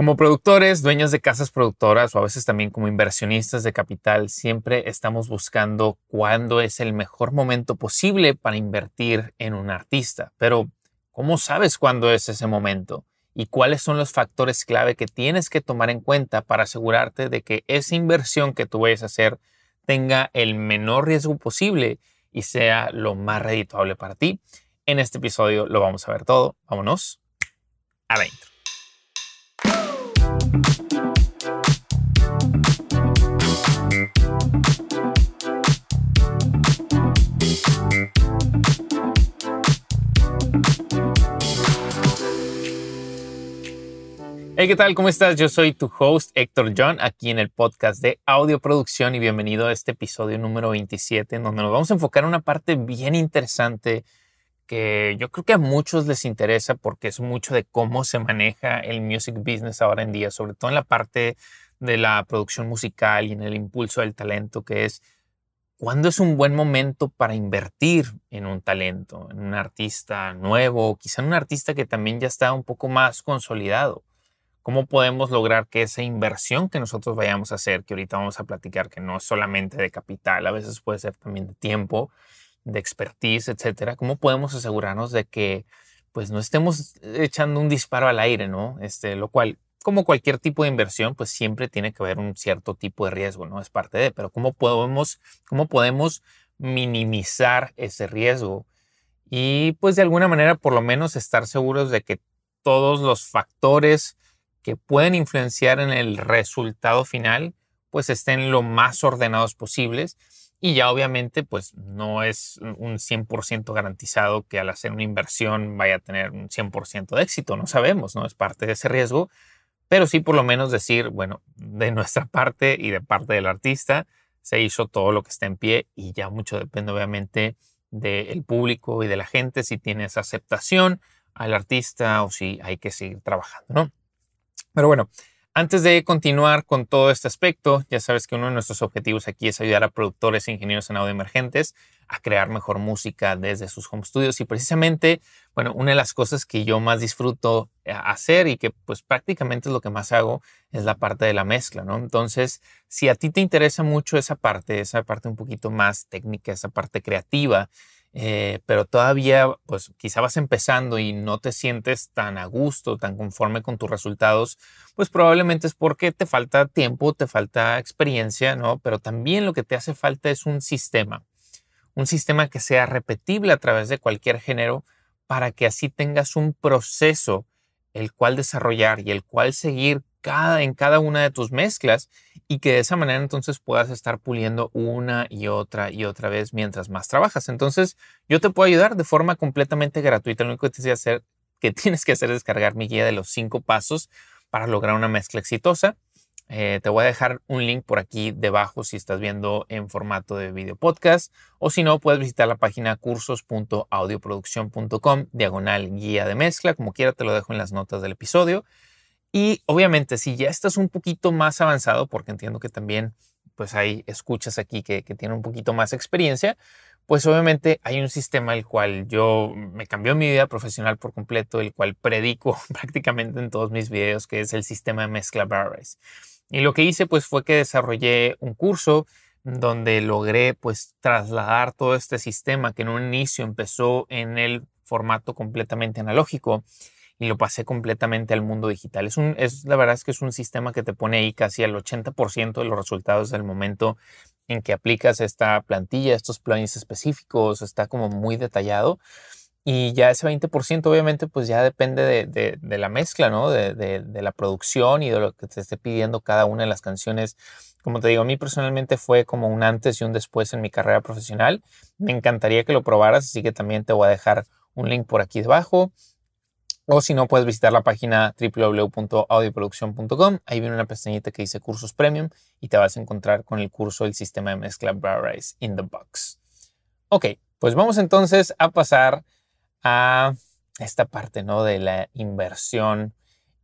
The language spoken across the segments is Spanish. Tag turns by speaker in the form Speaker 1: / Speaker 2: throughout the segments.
Speaker 1: Como productores, dueños de casas productoras o a veces también como inversionistas de capital, siempre estamos buscando cuándo es el mejor momento posible para invertir en un artista. Pero, ¿cómo sabes cuándo es ese momento? ¿Y cuáles son los factores clave que tienes que tomar en cuenta para asegurarte de que esa inversión que tú vayas a hacer tenga el menor riesgo posible y sea lo más redituable para ti? En este episodio lo vamos a ver todo. Vámonos adentro. Hey, ¿qué tal? ¿Cómo estás? Yo soy tu host Héctor John aquí en el podcast de audio producción y bienvenido a este episodio número 27 en donde nos vamos a enfocar en una parte bien interesante que yo creo que a muchos les interesa porque es mucho de cómo se maneja el music business ahora en día, sobre todo en la parte de la producción musical y en el impulso del talento, que es cuándo es un buen momento para invertir en un talento, en un artista nuevo, quizá en un artista que también ya está un poco más consolidado. ¿Cómo podemos lograr que esa inversión que nosotros vayamos a hacer, que ahorita vamos a platicar, que no es solamente de capital, a veces puede ser también de tiempo, de expertise, etcétera, cómo podemos asegurarnos de que pues no estemos echando un disparo al aire, ¿no? Este, lo cual, como cualquier tipo de inversión, pues siempre tiene que haber un cierto tipo de riesgo, ¿no? Es parte de, pero cómo podemos, cómo podemos minimizar ese riesgo y pues de alguna manera por lo menos estar seguros de que todos los factores que pueden influenciar en el resultado final pues estén lo más ordenados posibles y ya obviamente, pues no es un 100% garantizado que al hacer una inversión vaya a tener un 100% de éxito. No sabemos, ¿no? Es parte de ese riesgo. Pero sí por lo menos decir, bueno, de nuestra parte y de parte del artista, se hizo todo lo que está en pie y ya mucho depende obviamente del público y de la gente, si tiene esa aceptación al artista o si hay que seguir trabajando, ¿no? Pero bueno, antes de continuar con todo este aspecto, ya sabes que uno de nuestros objetivos aquí es ayudar a productores e ingenieros en audio emergentes a crear mejor música desde sus home studios y precisamente, bueno, una de las cosas que yo más disfruto eh, hacer y que pues prácticamente es lo que más hago es la parte de la mezcla, ¿no? Entonces, si a ti te interesa mucho esa parte, esa parte un poquito más técnica, esa parte creativa, eh, pero todavía, pues quizá vas empezando y no te sientes tan a gusto, tan conforme con tus resultados, pues probablemente es porque te falta tiempo, te falta experiencia, ¿no? Pero también lo que te hace falta es un sistema, un sistema que sea repetible a través de cualquier género para que así tengas un proceso el cual desarrollar y el cual seguir cada, en cada una de tus mezclas y que de esa manera entonces puedas estar puliendo una y otra y otra vez mientras más trabajas. Entonces yo te puedo ayudar de forma completamente gratuita. Lo único que tienes que hacer, que tienes que hacer es descargar mi guía de los cinco pasos para lograr una mezcla exitosa. Eh, te voy a dejar un link por aquí debajo si estás viendo en formato de video podcast o si no puedes visitar la página cursos.audioproducción.com diagonal guía de mezcla como quiera te lo dejo en las notas del episodio y obviamente, si ya estás un poquito más avanzado, porque entiendo que también pues hay escuchas aquí que, que tienen un poquito más experiencia, pues obviamente hay un sistema el cual yo me cambió mi vida profesional por completo, el cual predico prácticamente en todos mis videos, que es el sistema de mezcla Barres. Y lo que hice pues fue que desarrollé un curso donde logré pues trasladar todo este sistema que en un inicio empezó en el formato completamente analógico y lo pasé completamente al mundo digital. Es, un, es la verdad es que es un sistema que te pone ahí casi al 80% de los resultados del momento en que aplicas esta plantilla, estos plugins específicos, está como muy detallado. Y ya ese 20% obviamente pues ya depende de, de, la mezcla, ¿no? De, de, la producción y de lo que te esté pidiendo cada una de las canciones. Como te digo, a mí personalmente fue como un antes y un después en mi carrera profesional. Me encantaría que lo probaras, así que también te voy a dejar un link por aquí debajo. O si no, puedes visitar la página www.audioproducción.com. Ahí viene una pestañita que dice cursos premium y te vas a encontrar con el curso del sistema de mezcla Barrise in the Box. Ok, pues vamos entonces a pasar a esta parte ¿no? de la inversión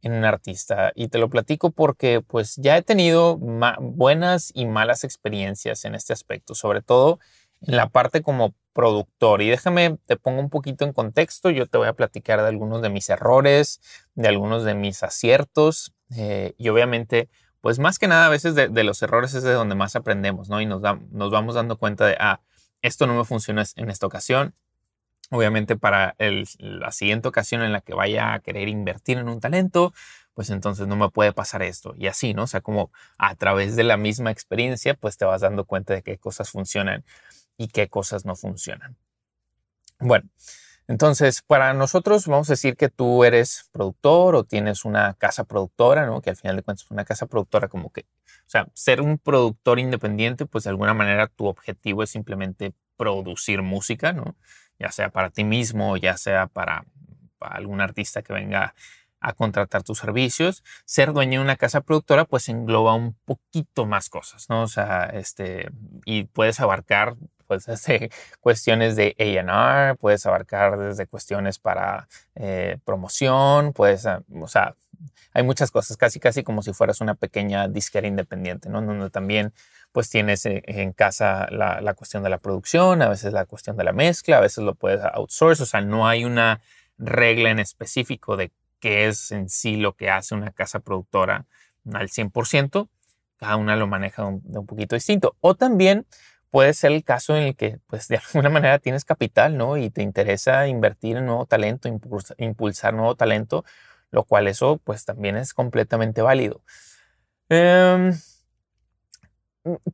Speaker 1: en un artista. Y te lo platico porque pues ya he tenido buenas y malas experiencias en este aspecto, sobre todo en la parte como productor. Y déjame, te pongo un poquito en contexto. Yo te voy a platicar de algunos de mis errores, de algunos de mis aciertos. Eh, y obviamente, pues más que nada, a veces de, los errores es de donde más aprendemos, ¿no? Y nos, nos vamos dando cuenta de, ah, esto no me funcionó en esta ocasión. Obviamente para la siguiente ocasión en la que vaya a querer invertir en un talento, pues entonces no me puede pasar esto. Y así, ¿no? O sea, como a través de la misma experiencia, pues te vas dando cuenta de qué cosas funcionan y qué cosas no funcionan. Bueno, entonces para nosotros vamos a decir que tú eres productor o tienes una casa productora, ¿no? Que al final de cuentas una casa productora como que, o sea, ser un productor independiente, pues de alguna manera tu objetivo es simplemente producir música, ¿no? Ya sea para ti mismo, ya sea para, para algún artista que venga a contratar tus servicios. Ser dueño de una casa productora pues engloba un poquito más cosas, ¿no? O sea, este, y puedes abarcar pues desde cuestiones de A&R, puedes abarcar desde cuestiones para eh, promoción, puedes, ah, o sea, hay muchas cosas, casi casi como si fueras una pequeña disquera independiente, ¿no? Donde también pues tienes eh, en casa la, la, cuestión de la producción, a veces la cuestión de la mezcla, a veces lo puedes outsource, o sea, no hay una regla en específico de qué es en sí lo que hace una casa productora al 100%, cada una lo maneja de un poquito distinto. O también puede ser el caso en el que, pues, de alguna manera tienes capital, ¿no? Y te interesa invertir en nuevo talento, impulsar, nuevo talento, lo cual eso, pues, también es completamente válido. Em,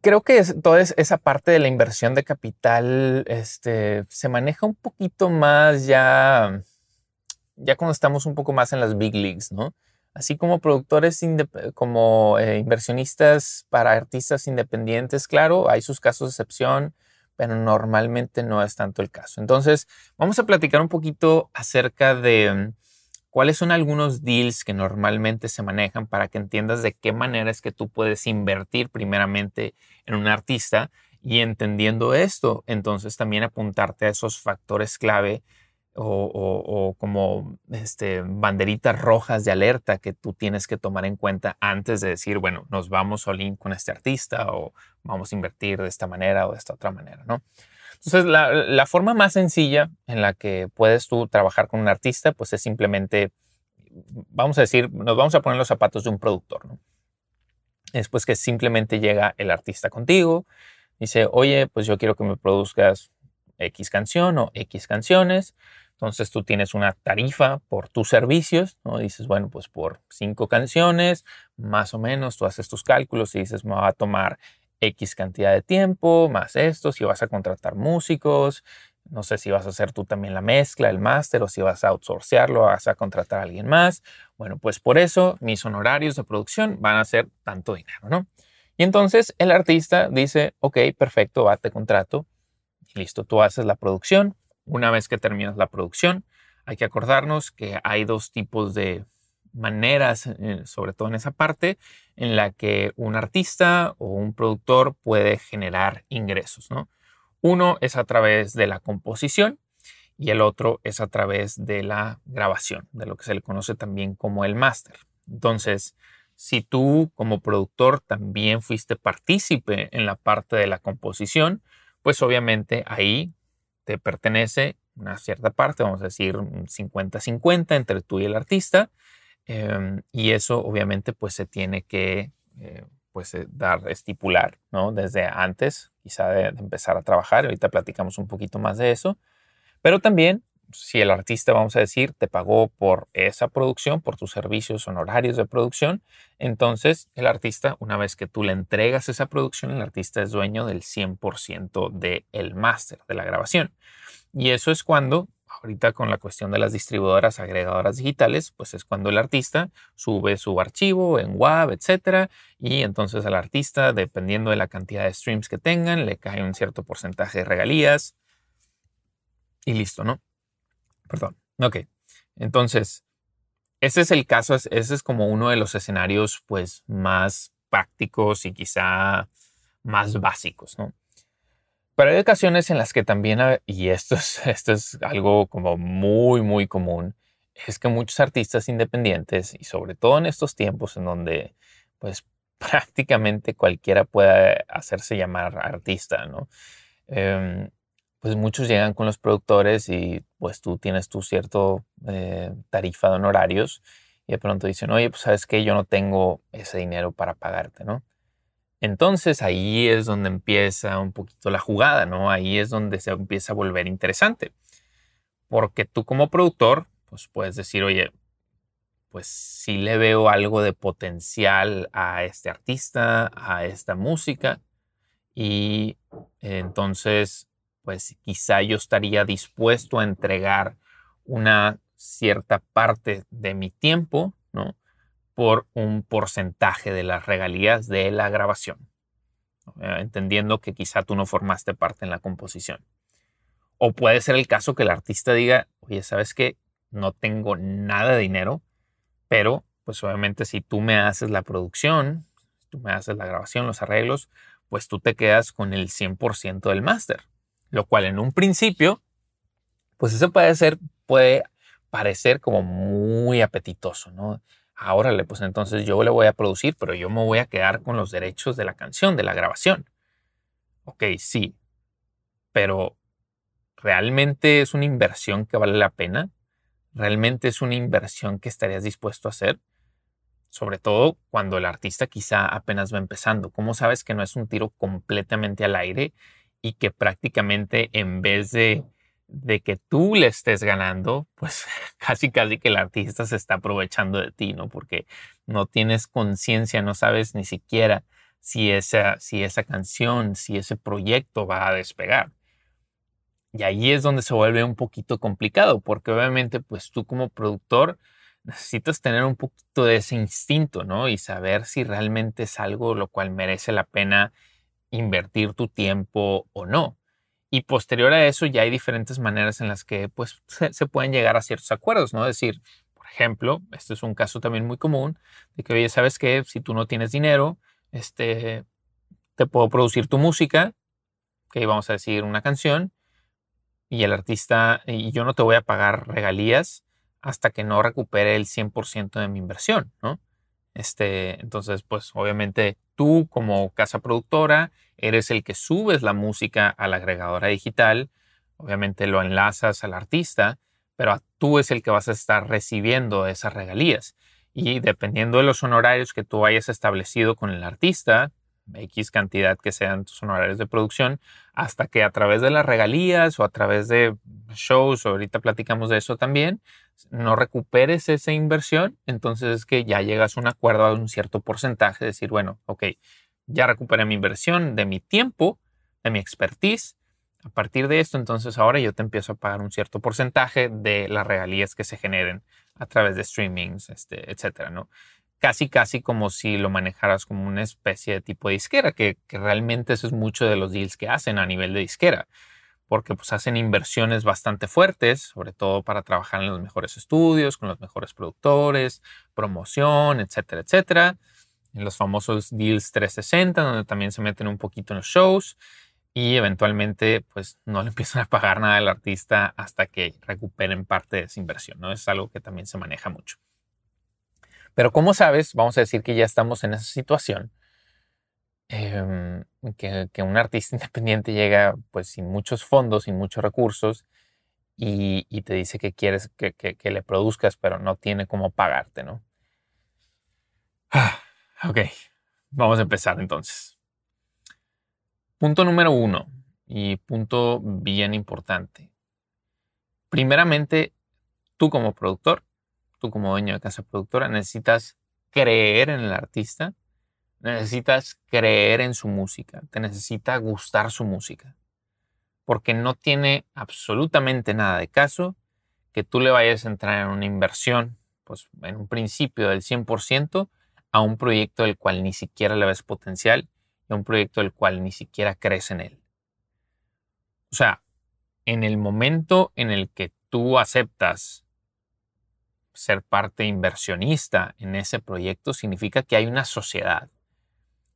Speaker 1: creo que toda esa parte de la inversión de capital este, se maneja un poquito más ya ya cuando estamos un poco más en las big leagues, ¿no? Así como productores, como eh, inversionistas para artistas independientes, claro, hay sus casos de excepción, pero normalmente no es tanto el caso. Entonces, vamos a platicar un poquito acerca de mm, cuáles son algunos deals que normalmente se manejan para que entiendas de qué manera es que tú puedes invertir primeramente en un artista y entendiendo esto, entonces también apuntarte a esos factores clave o, como este, banderitas rojas de alerta que tú tienes que tomar en cuenta antes de decir, bueno, nos vamos all con este artista o vamos a invertir de esta manera o de esta otra manera, ¿no? Entonces, la, forma más sencilla en la que puedes tú trabajar con un artista, pues es simplemente, vamos a decir, nos vamos a poner los zapatos de un productor, ¿no? Después que simplemente llega el artista contigo, dice, oye, pues yo quiero que me produzcas X canción o X canciones. Entonces tú tienes una tarifa por tus servicios, ¿no? Dices, bueno, pues por cinco canciones, más o menos, tú haces tus cálculos y dices, me va a tomar X cantidad de tiempo, más esto, si vas a contratar músicos, no sé si vas a hacer tú también la mezcla, el máster, o si vas a outsourcearlo, vas a contratar a alguien más. Bueno, pues por eso mis honorarios de producción van a ser tanto dinero, ¿no? Y entonces el artista dice, ok, perfecto, va, te contrato. Listo, tú haces la producción, una vez que terminas la producción, hay que acordarnos que hay dos tipos de maneras, eh, sobre todo en esa parte, en la que un artista o un productor puede generar ingresos. ¿no? Uno es a través de la composición y el otro es a través de la grabación, de lo que se le conoce también como el máster. Entonces, si tú como productor también fuiste partícipe en la parte de la composición, pues obviamente ahí te pertenece una cierta parte, vamos a decir 50-50 entre tú y el artista. Em, y eso obviamente pues se tiene que eh, pues eh, dar, estipular, ¿no? Desde antes, quizá de, empezar a trabajar. Ahorita platicamos un poquito más de eso. Pero también, si el artista, vamos a decir, te pagó por esa producción, por tus servicios honorarios de producción, entonces el artista, una vez que tú le entregas esa producción, el artista es dueño del 100% del máster, de la grabación. Y eso es cuando, ahorita con la cuestión de las distribuidoras agregadoras digitales, pues es cuando el artista sube su archivo en WAV, etcétera, y entonces al artista, dependiendo de la cantidad de streams que tengan, le cae un cierto porcentaje de regalías y listo, ¿no? Perdón. Ok. Entonces, ese es el caso, ese es como uno de los escenarios pues más prácticos y quizá más básicos, ¿no? Pero hay ocasiones en las que también, y esto es, esto es algo como muy, muy común, es que muchos artistas independientes, y sobre todo en estos tiempos en donde pues prácticamente cualquiera puede hacerse llamar artista, ¿no? em, pues muchos llegan con los productores y pues tú tienes tu cierto eh, tarifa de honorarios y de pronto dicen, oye, pues sabes que yo no tengo ese dinero para pagarte, ¿no? Entonces ahí es donde empieza un poquito la jugada, ¿no? Ahí es donde se empieza a volver interesante. Porque tú como productor, pues puedes decir, oye, pues sí le veo algo de potencial a este artista, a esta música. Y entonces, pues quizá yo estaría dispuesto a entregar una cierta parte de mi tiempo, ¿no? Por un porcentaje de las regalías de la grabación, entendiendo que quizá tú no formaste parte en la composición. O puede ser el caso que el artista diga, oye, ¿sabes qué? No tengo nada de dinero, pero pues obviamente si tú me haces la producción, tú me haces la grabación, los arreglos, pues tú te quedas con el 100% del máster. Lo cual en un principio, pues eso puede ser, puede parecer como muy apetitoso, ¿no? Ahora, pues entonces yo le voy a producir, pero yo me voy a quedar con los derechos de la canción, de la grabación. Ok, sí, pero ¿realmente es una inversión que vale la pena? ¿Realmente es una inversión que estarías dispuesto a hacer? Sobre todo cuando el artista quizá apenas va empezando. ¿Cómo sabes que no es un tiro completamente al aire y que prácticamente en vez de de que tú le estés ganando, pues casi casi que el artista se está aprovechando de ti, ¿no? Porque no tienes conciencia, no sabes ni siquiera si esa, si esa canción, si ese proyecto va a despegar. Y ahí es donde se vuelve un poquito complicado, porque obviamente pues tú como productor necesitas tener un poquito de ese instinto, ¿no? Y saber si realmente es algo lo cual merece la pena invertir tu tiempo o no. Y posterior a eso ya hay diferentes maneras en las que pues, se, pueden llegar a ciertos acuerdos, ¿no? Es decir, por ejemplo, este es un caso también muy común de que, oye, ¿sabes qué? Si tú no tienes dinero, este, te puedo producir tu música, que vamos a decir una canción, y el artista, y yo no te voy a pagar regalías hasta que no recupere el 100% de mi inversión, ¿no? Este, entonces, pues obviamente tú como casa productora eres el que subes la música a la agregadora digital, obviamente lo enlazas al artista, pero tú es el que vas a estar recibiendo esas regalías. Y dependiendo de los honorarios que tú hayas establecido con el artista, X cantidad que sean tus honorarios de producción, hasta que a través de las regalías o a través de shows, ahorita platicamos de eso también, no recuperes esa inversión, entonces es que ya llegas a un acuerdo a un cierto porcentaje, decir, bueno, ok, ya recuperé mi inversión de mi tiempo, de mi expertise. A partir de esto, entonces ahora yo te empiezo a pagar un cierto porcentaje de las regalías que se generen a través de streamings, este, etcétera. Casi, casi como si lo manejaras como una especie de tipo de disquera, que, que realmente eso es mucho de los deals que hacen a nivel de disquera porque pues hacen inversiones bastante fuertes, sobre todo para trabajar en los mejores estudios, con los mejores productores, promoción, etcétera, etcétera. En los famosos deals 360, donde también se meten un poquito en los shows y eventualmente pues no le empiezan a pagar nada al artista hasta que recuperen parte de esa inversión, ¿no? Es algo que también se maneja mucho. Pero como sabes, vamos a decir que ya estamos en esa situación Em, que, un artista independiente llega pues sin muchos fondos, sin muchos recursos y, te dice que quieres que, le produzcas, pero no tiene cómo pagarte, ¿no? ok, vamos a empezar entonces. Punto número uno y punto bien importante. Primeramente, tú como productor, tú como dueño de casa productora, necesitas creer en el artista Necesitas creer en su música, te necesita gustar su música, porque no tiene absolutamente nada de caso que tú le vayas a entrar en una inversión, pues en un principio del 100%, a un proyecto del cual ni siquiera le ves potencial y a un proyecto del cual ni siquiera crees en él. O sea, en el momento en el que tú aceptas ser parte inversionista en ese proyecto, significa que hay una sociedad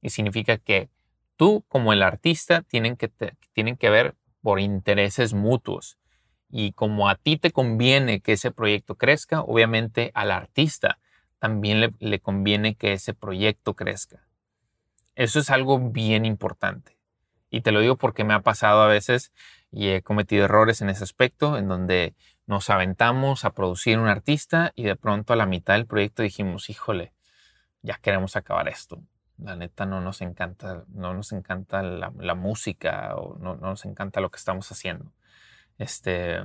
Speaker 1: y significa que tú como el artista tienen que, tienen que ver por intereses mutuos. Y como a ti te conviene que ese proyecto crezca, obviamente al artista también le, le conviene que ese proyecto crezca. Eso es algo bien importante. Y te lo digo porque me ha pasado a veces y he cometido errores en ese aspecto, en donde nos aventamos a producir un artista y de pronto a la mitad del proyecto dijimos, híjole, ya queremos acabar esto. La neta no nos encanta, no nos encanta la, música o no, no, nos encanta lo que estamos haciendo. Este,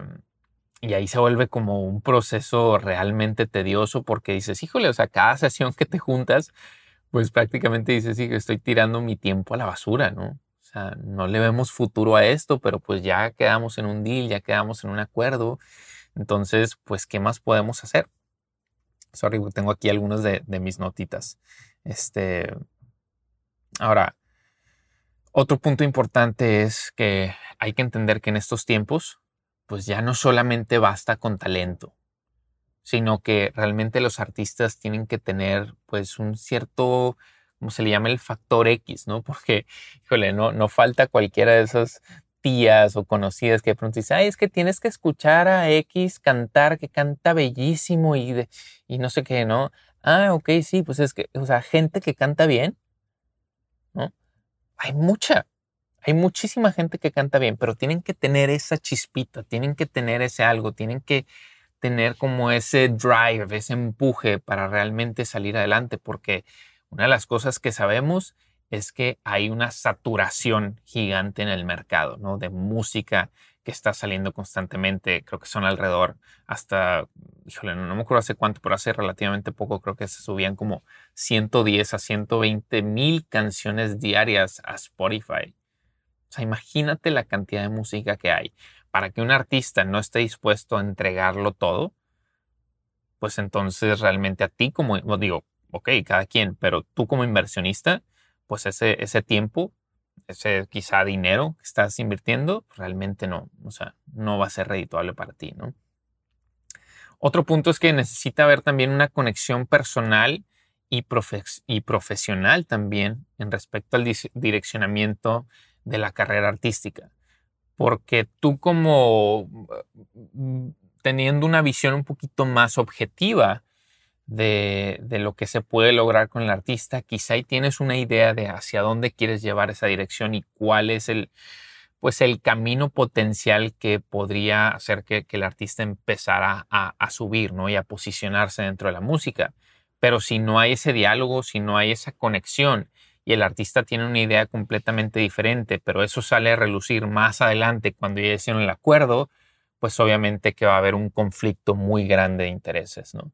Speaker 1: y ahí se vuelve como un proceso realmente tedioso porque dices, híjole, o sea, cada sesión que te juntas, pues prácticamente dices, sí, estoy tirando mi tiempo a la basura, ¿no? O sea, no le vemos futuro a esto, pero pues ya quedamos en un deal, ya quedamos en un acuerdo. Entonces, pues, ¿qué más podemos hacer? Sorry, tengo aquí algunas de, de mis notitas. Este, ahora, otro punto importante es que hay que entender que en estos tiempos, pues ya no solamente basta con talento, sino que realmente los artistas tienen que tener pues un cierto, como se le llama el factor X, ¿no? Porque, híjole, no, no falta cualquiera de esas tías o conocidas que de pronto dicen, ay, es que tienes que escuchar a X cantar, que canta bellísimo y, de, y no sé qué, ¿no? Ah, ok, sí, pues es que, o sea, gente que canta bien. Hay mucha, hay muchísima gente que canta bien, pero tienen que tener esa chispita, tienen que tener ese algo, tienen que tener como ese drive, ese empuje para realmente salir adelante, porque una de las cosas que sabemos es que hay una saturación gigante en el mercado, ¿no? De música que está saliendo constantemente. Creo que son alrededor hasta, híjole, no, me acuerdo hace cuánto, pero hace relativamente poco creo que se subían como 110 a 120 mil canciones diarias a Spotify. O sea, imagínate la cantidad de música que hay. Para que un artista no esté dispuesto a entregarlo todo, pues entonces realmente a ti como, digo, ok, cada quien, pero tú como inversionista, pues ese, ese tiempo, ese quizá dinero que estás invirtiendo, realmente no, o sea, no va a ser redituable para ti, ¿no? Otro punto es que necesita haber también una conexión personal y, profesional también en respecto al direccionamiento de la carrera artística. Porque tú como mm, teniendo una visión un poquito más objetiva de, lo que se puede lograr con el artista, quizá ahí tienes una idea de hacia dónde quieres llevar esa dirección y cuál es el, pues el camino potencial que podría hacer que, el artista empezara a, subir ¿no? y a posicionarse dentro de la música. Pero si no hay ese diálogo, si no hay esa conexión y el artista tiene una idea completamente diferente, pero eso sale a relucir más adelante cuando ya hicieron el acuerdo, pues obviamente que va a haber un conflicto muy grande de intereses, ¿no?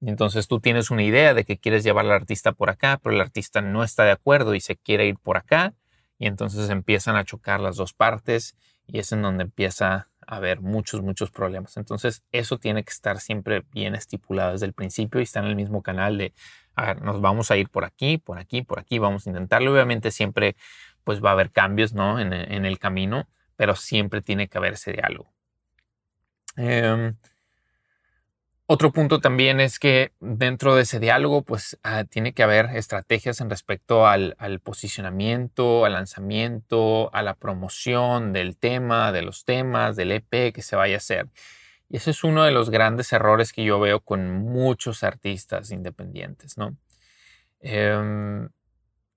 Speaker 1: entonces tú tienes una idea de que quieres llevar al artista por acá, pero el artista no está de acuerdo y se quiere ir por acá. Y entonces empiezan a chocar las dos partes y es en donde empieza a haber muchos, muchos problemas. Entonces eso tiene que estar siempre bien estipulado desde el principio y está en el mismo canal de, a ver, nos vamos a ir por aquí, por aquí, por aquí, vamos a intentarlo. Obviamente siempre pues va a haber cambios, ¿no? En, el camino, pero siempre tiene que haber ese diálogo. Eh, otro punto también es que dentro de ese diálogo, pues ah, tiene que haber estrategias en respecto al, posicionamiento, al lanzamiento, a la promoción del tema, de los temas, del EP que se vaya a hacer. Y ese es uno de los grandes errores que yo veo con muchos artistas independientes. Em,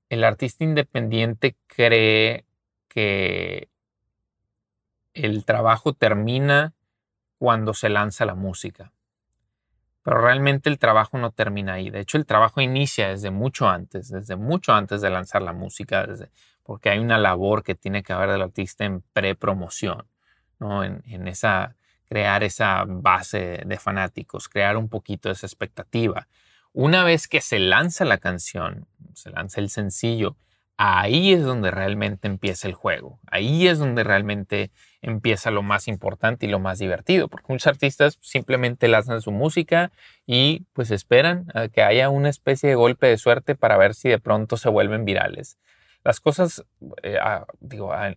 Speaker 1: el artista independiente cree que el trabajo termina cuando se lanza la música pero realmente el trabajo no termina ahí. De hecho, el trabajo inicia desde mucho antes, desde mucho antes de lanzar la música, desde, porque hay una labor que tiene que haber del artista en prepromoción, ¿no? En, en, esa, crear esa base de fanáticos, crear un poquito esa expectativa. Una vez que se lanza la canción, se lanza el sencillo, ahí es donde realmente empieza el juego. Ahí es donde realmente empieza lo más importante y lo más divertido, porque muchos artistas simplemente lanzan su música y pues esperan que haya una especie de golpe de suerte para ver si de pronto se vuelven virales. Las cosas, eh, digo, a,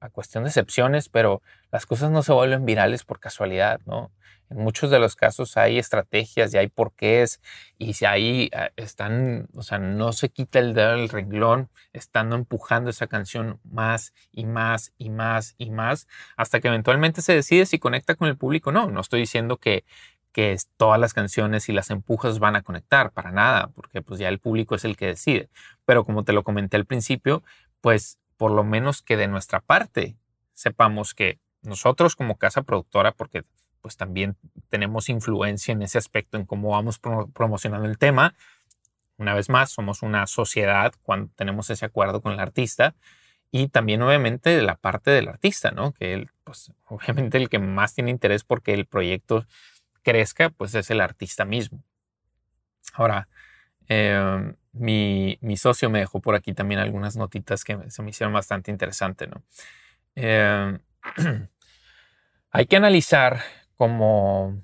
Speaker 1: a cuestión de excepciones, pero las cosas no se vuelven virales por casualidad, ¿no? En muchos de los casos hay estrategias y hay porqués y si ahí ah, están, o sea, no se quita el dedo del renglón, estando empujando esa canción más y más y más y más hasta que eventualmente se decide si conecta con el público o no. No estoy diciendo que, que todas las canciones y las empujas van a conectar, para nada, porque pues ya el público es el que decide. Pero como te lo comenté al principio, pues por lo menos que de nuestra parte sepamos que nosotros como casa productora, porque pues también tenemos influencia en ese aspecto, en cómo vamos promocionando el tema. Una vez más, somos una sociedad cuando tenemos ese acuerdo con el artista y también obviamente la parte del artista, ¿no? Que él, pues obviamente el que más tiene interés porque el proyecto crezca, pues es el artista mismo. Ahora, em, mi, socio me dejó por aquí también algunas notitas que se me hicieron bastante interesantes, ¿no? Em, hay que analizar como,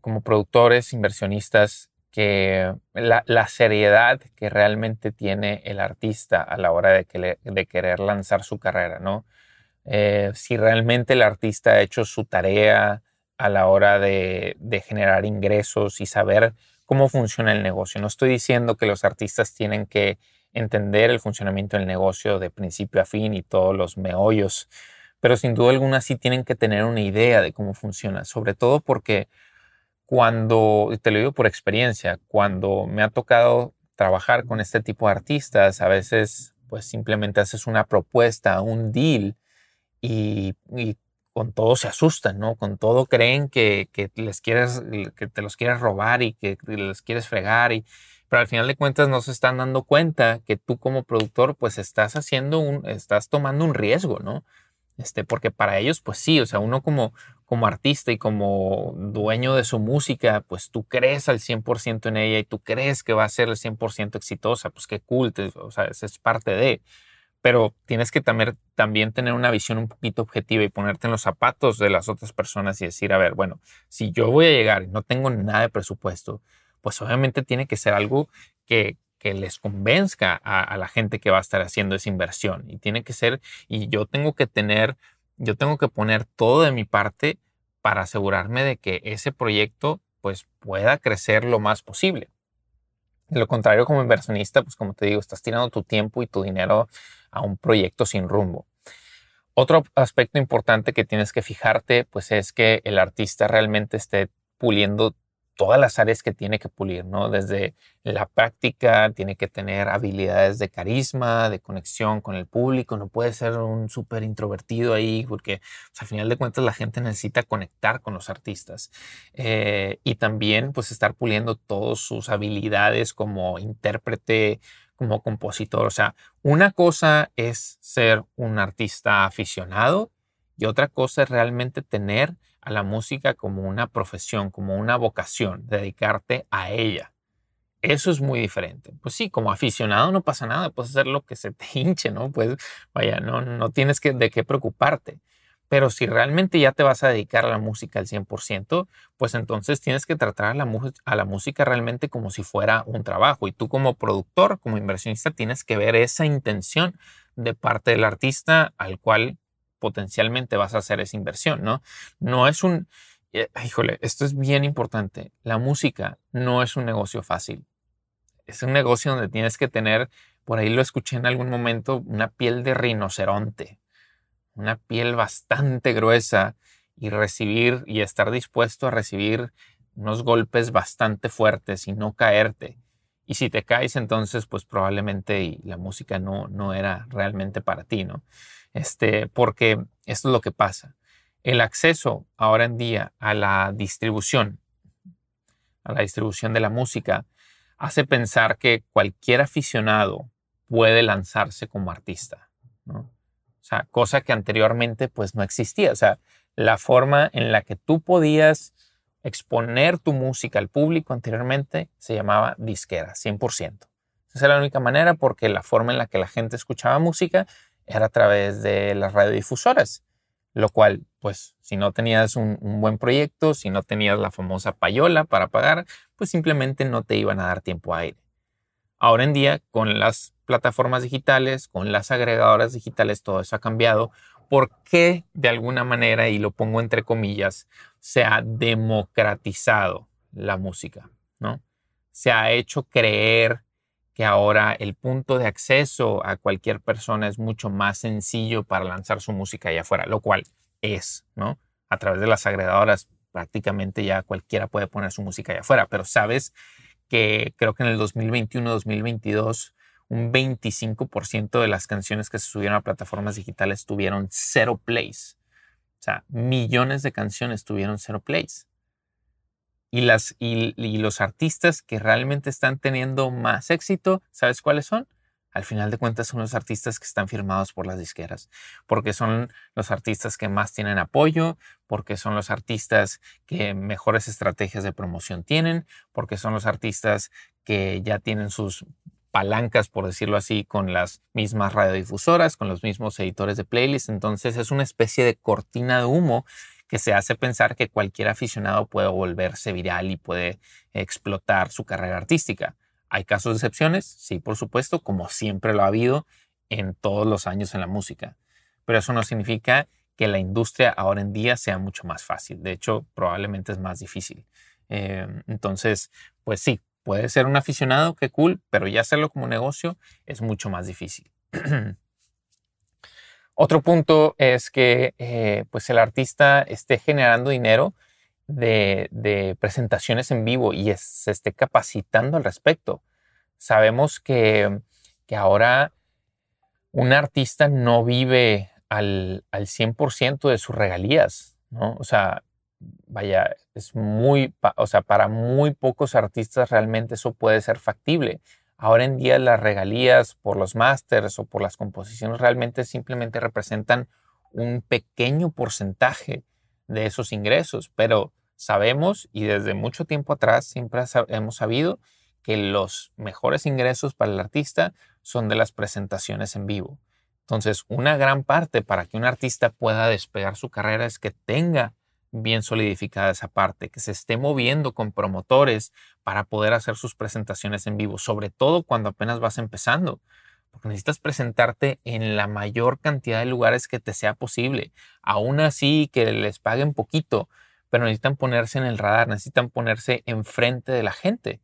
Speaker 1: como productores, inversionistas, que la, seriedad que realmente tiene el artista a la hora de, de querer lanzar su carrera, ¿no? Eh, si realmente el artista ha hecho su tarea a la hora de, de, generar ingresos y saber cómo funciona el negocio. No estoy diciendo que los artistas tienen que entender el funcionamiento del negocio de principio a fin y todos los meollos pero sin duda alguna sí tienen que tener una idea de cómo funciona, sobre todo porque cuando, te lo digo por experiencia, cuando me ha tocado trabajar con este tipo de artistas, a veces pues simplemente haces una propuesta, un deal y, con todo se asustan, ¿no? Con todo creen que, les quieres, que te los quieres robar y que les quieres fregar y, pero al final de cuentas no se están dando cuenta que tú como productor pues estás haciendo un, estás tomando un riesgo, ¿no? Este, porque para ellos, pues sí, o sea, uno como, como artista y como dueño de su música, pues tú crees al 100% en ella y tú crees que va a ser el 100% exitosa, pues qué cool, o sea, es parte de. Pero tienes que también, también tener una visión un poquito objetiva y ponerte en los zapatos de las otras personas y decir, a ver, bueno, si yo voy a llegar y no tengo nada de presupuesto, pues obviamente tiene que ser algo que, que les convenzca a, la gente que va a estar haciendo esa inversión. Y tiene que ser, y yo tengo que tener, yo tengo que poner todo de mi parte para asegurarme de que ese proyecto pues pueda crecer lo más posible. De lo contrario, como inversionista, pues como te digo, estás tirando tu tiempo y tu dinero a un proyecto sin rumbo. Otro aspecto importante que tienes que fijarte, pues es que el artista realmente esté puliendo todas las áreas que tiene que pulir, ¿no? Desde la práctica, tiene que tener habilidades de carisma, de conexión con el público, no puede ser un súper introvertido ahí, porque pues, al final de cuentas la gente necesita conectar con los artistas. Eh, y también, pues, estar puliendo todas sus habilidades como intérprete, como compositor. O sea, una cosa es ser un artista aficionado y otra cosa es realmente tener a la música como una profesión, como una vocación, dedicarte a ella. Eso es muy diferente. Pues sí, como aficionado no pasa nada, puedes hacer lo que se te hinche, ¿no? Pues vaya, no, no tienes que, de qué preocuparte. Pero si realmente ya te vas a dedicar a la música al 100%, pues entonces tienes que tratar a la, a la música realmente como si fuera un trabajo. Y tú como productor, como inversionista, tienes que ver esa intención de parte del artista al cual potencialmente vas a hacer esa inversión, ¿no? No es un, eh, híjole, esto es bien importante. La música no es un negocio fácil. Es un negocio donde tienes que tener, por ahí lo escuché en algún momento, una piel de rinoceronte, una piel bastante gruesa y recibir y estar dispuesto a recibir unos golpes bastante fuertes y no caerte. Y si te caes, entonces, pues probablemente la música no, no era realmente para ti, ¿no? Este, porque esto es lo que pasa. El acceso ahora en día a la distribución, a la distribución de la música, hace pensar que cualquier aficionado puede lanzarse como artista. O sea, cosa que anteriormente pues no existía. O sea, la forma en la que tú podías exponer tu música al público anteriormente se llamaba disquera, 100%. Esa era la única manera porque la forma en la que la gente escuchaba música era a través de las radiodifusoras, lo cual, pues, si no tenías un, buen proyecto, si no tenías la famosa payola para pagar, pues simplemente no te iban a dar tiempo a aire. Ahora en día, con las plataformas digitales, con las agregadoras digitales, todo eso ha cambiado porque de alguna manera, y lo pongo entre comillas, se ha democratizado la música, ¿no? Se ha hecho creer que ahora el punto de acceso a cualquier persona es mucho más sencillo para lanzar su música allá afuera, lo cual es, ¿no? A través de las agregadoras prácticamente ya cualquiera puede poner su música allá afuera, pero sabes que creo que en el 2021-2022 un 25% de las canciones que se subieron a plataformas digitales tuvieron cero plays. O sea, millones de canciones tuvieron cero plays. Y, los artistas que realmente están teniendo más éxito, ¿sabes cuáles son? Al final de cuentas son los artistas que están firmados por las disqueras, porque son los artistas que más tienen apoyo, porque son los artistas que mejores estrategias de promoción tienen, porque son los artistas que ya tienen sus palancas, por decirlo así, con las mismas radiodifusoras, con los mismos editores de playlist. Entonces es una especie de cortina de humo que se hace pensar que cualquier aficionado puede volverse viral y puede explotar su carrera artística. ¿Hay casos de excepciones? Sí, por supuesto, como siempre lo ha habido en todos los años en la música. Pero eso no significa que la industria ahora en día sea mucho más fácil. De hecho, probablemente es más difícil. Eh, entonces, pues sí, puede ser un aficionado, qué cool, pero ya hacerlo como negocio es mucho más difícil. Otro punto es que eh, pues el artista esté generando dinero de, presentaciones en vivo y se esté capacitando al respecto. Sabemos que, ahora un artista no vive al, al 100% de sus regalías, ¿no? O sea, vaya, es muy, o sea, para muy pocos artistas realmente eso puede ser factible. Ahora en día las regalías por los másters o por las composiciones realmente simplemente representan un pequeño porcentaje de esos ingresos, pero sabemos y desde mucho tiempo atrás siempre hemos sabido que los mejores ingresos para el artista son de las presentaciones en vivo. Entonces, una gran parte para que un artista pueda despegar su carrera es que tenga bien solidificada esa parte, que se esté moviendo con promotores para poder hacer sus presentaciones en vivo, sobre todo cuando apenas vas empezando, porque necesitas presentarte en la mayor cantidad de lugares que te sea posible, aún así que les paguen poquito, pero necesitan ponerse en el radar, necesitan ponerse enfrente de la gente.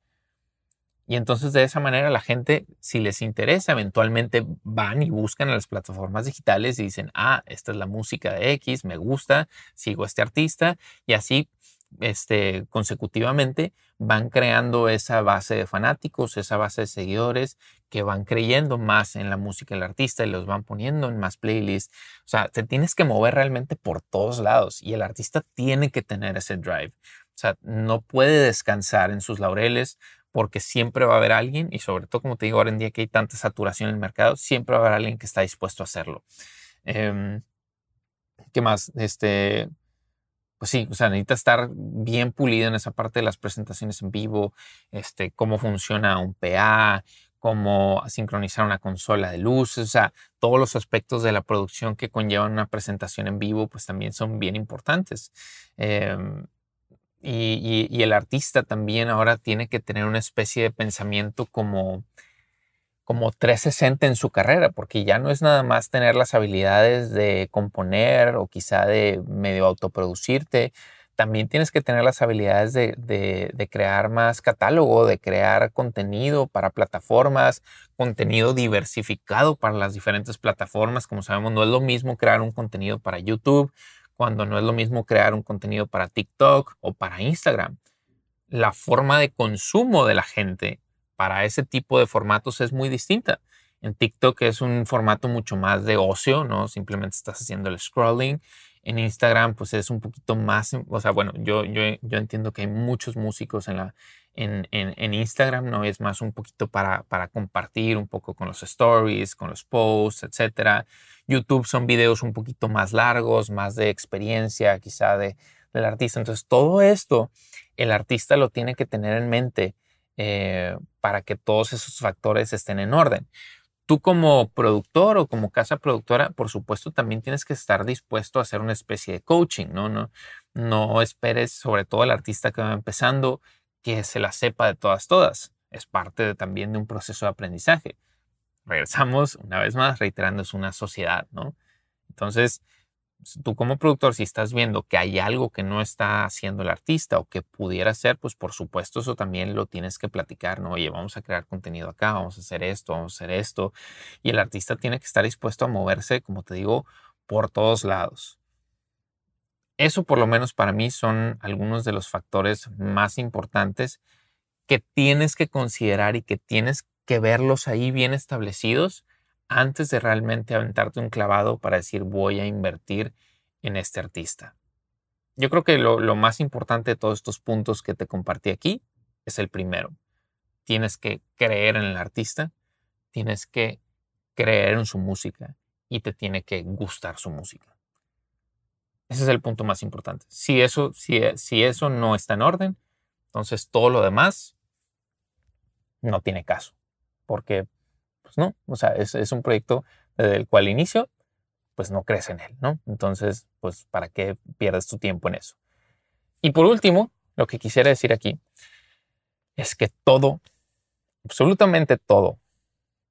Speaker 1: Y entonces de esa manera la gente, si les interesa, eventualmente van y buscan a las plataformas digitales y dicen, ah, esta es la música de X, me gusta, sigo a este artista y así este, consecutivamente van creando esa base de fanáticos, esa base de seguidores que van creyendo más en la música del artista y los van poniendo en más playlists. O sea, te tienes que mover realmente por todos lados y el artista tiene que tener ese drive. O sea, no puede descansar en sus laureles, porque siempre va a haber alguien, y sobre todo como te digo ahora en día que hay tanta saturación en el mercado, siempre va a haber alguien que está dispuesto a hacerlo. Em, ¿Qué más? Este, pues sí, o sea, necesita estar bien pulido en esa parte de las presentaciones en vivo, este, cómo funciona un PA, cómo sincronizar una consola de luces, o sea, todos los aspectos de la producción que conllevan una presentación en vivo, pues también son bien importantes. Em, y, el artista también ahora tiene que tener una especie de pensamiento como, como 360 en su carrera, porque ya no es nada más tener las habilidades de componer o quizá de medio autoproducirte, también tienes que tener las habilidades de, de, crear más catálogo, de crear contenido para plataformas, contenido diversificado para las diferentes plataformas. Como sabemos, no es lo mismo crear un contenido para YouTube cuando no es lo mismo crear un contenido para TikTok o para Instagram. La forma de consumo de la gente para ese tipo de formatos es muy distinta. En TikTok es un formato mucho más de ocio, ¿no? Simplemente estás haciendo el scrolling. En Instagram, pues es un poquito más, o sea, bueno, yo, yo, yo entiendo que hay muchos músicos en, la, en, Instagram, ¿no? Es más un poquito para, compartir un poco con los stories, con los posts, etcétera. YouTube son videos un poquito más largos, más de experiencia quizá de, del artista. Entonces todo esto el artista lo tiene que tener en mente eh, para que todos esos factores estén en orden. Tú como productor o como casa productora, por supuesto, también tienes que estar dispuesto a hacer una especie de coaching, ¿no? No, no esperes, sobre todo el artista que va empezando, que se la sepa de todas, todas. Es parte también de un proceso de aprendizaje regresamos una vez más reiterando, es una sociedad, ¿no? Entonces, tú como productor, si estás viendo que hay algo que no está haciendo el artista o que pudiera ser, pues por supuesto eso también lo tienes que platicar, ¿no? Oye, vamos a crear contenido acá, vamos a hacer esto, vamos a hacer esto. Y el artista tiene que estar dispuesto a moverse, como te digo, por todos lados. Eso por lo menos para mí son algunos de los factores más importantes que tienes que considerar y que tienes que verlos ahí bien establecidos antes de realmente aventarte un clavado para decir voy a invertir en este artista. Yo creo que lo, lo más importante de todos estos puntos que te compartí aquí es el primero. Tienes que creer en el artista, tienes que creer en su música y te tiene que gustar su música. Ese es el punto más importante. Si eso, si, si eso no está en orden, entonces todo lo demás no tiene caso. Porque, pues no, o sea, es, es un proyecto desde el cual inicio, pues no crees en él, ¿no? Entonces, pues, ¿para qué pierdes tu tiempo en eso? Y por último, lo que quisiera decir aquí es que todo, absolutamente todo,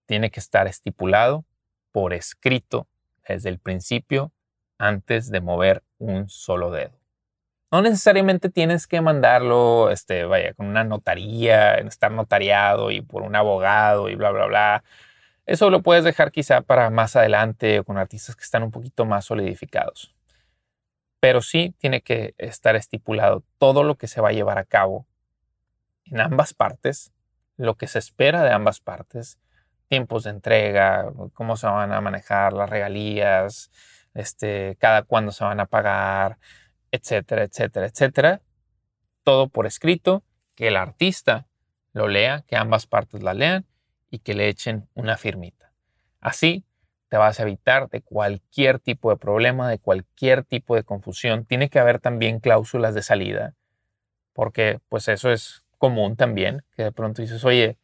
Speaker 1: tiene que estar estipulado por escrito desde el principio antes de mover un solo dedo. No necesariamente tienes que mandarlo, este, vaya, con una notaría, estar notariado y por un abogado y bla, bla, bla. Eso lo puedes dejar quizá para más adelante o con artistas que están un poquito más solidificados. Pero sí tiene que estar estipulado todo lo que se va a llevar a cabo en ambas partes, lo que se espera de ambas partes, tiempos de entrega, cómo se van a manejar las regalías, este, cada cuándo se van a pagar, etcétera, etcétera, etcétera. Todo por escrito, que el artista lo lea, que ambas partes la lean y que le echen una firmita. Así te vas a evitar de cualquier tipo de problema, de cualquier tipo de confusión. Tiene que haber también cláusulas de salida, porque pues eso es común también, que de pronto dices, oye,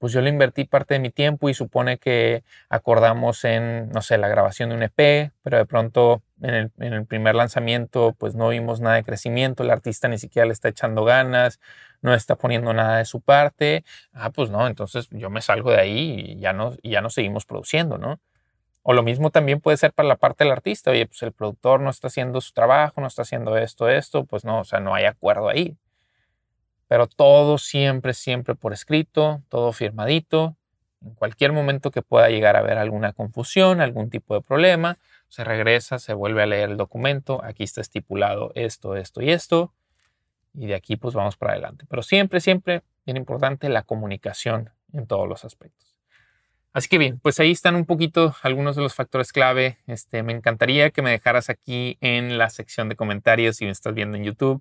Speaker 1: pues yo le invertí parte de mi tiempo y supone que acordamos en, no sé, la grabación de un EP, pero de pronto en el, primer lanzamiento pues no vimos nada de crecimiento, el artista ni siquiera le está echando ganas, no está poniendo nada de su parte, ah, pues no, entonces yo me salgo de ahí y ya no, y ya no seguimos produciendo, ¿no? O lo mismo también puede ser para la parte del artista, oye, pues el productor no está haciendo su trabajo, no está haciendo esto, esto, pues no, o sea, no hay acuerdo ahí pero todo siempre, siempre por escrito, todo firmadito. En cualquier momento que pueda llegar a haber alguna confusión, algún tipo de problema, se regresa, se vuelve a leer el documento, aquí está estipulado esto, esto y esto, y de aquí pues vamos para adelante. Pero siempre, siempre, bien importante la comunicación en todos los aspectos. Así que bien, pues ahí están un poquito algunos de los factores clave. Este, me encantaría que me dejaras aquí en la sección de comentarios si me estás viendo en YouTube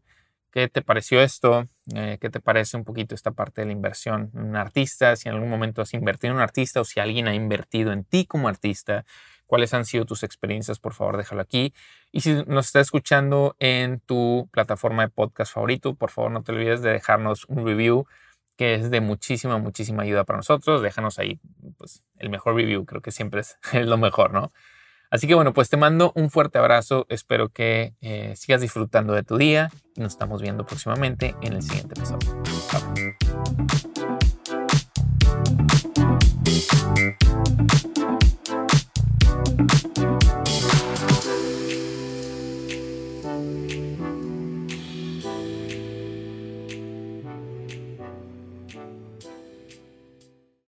Speaker 1: ¿Qué te pareció esto? Eh, ¿Qué te parece un poquito esta parte de la inversión en un artista? Si en algún momento has invertido en un artista o si alguien ha invertido en ti como artista, ¿cuáles han sido tus experiencias? Por favor, déjalo aquí. Y si nos estás escuchando en tu plataforma de podcast favorito, por favor, no te olvides de dejarnos un review que es de muchísima, muchísima ayuda para nosotros. Déjanos ahí pues, el mejor review, creo que siempre es lo mejor, ¿no? Así que bueno, pues te mando un fuerte abrazo. Espero que eh, sigas disfrutando de tu día. Nos estamos viendo próximamente en el siguiente episodio. Chao.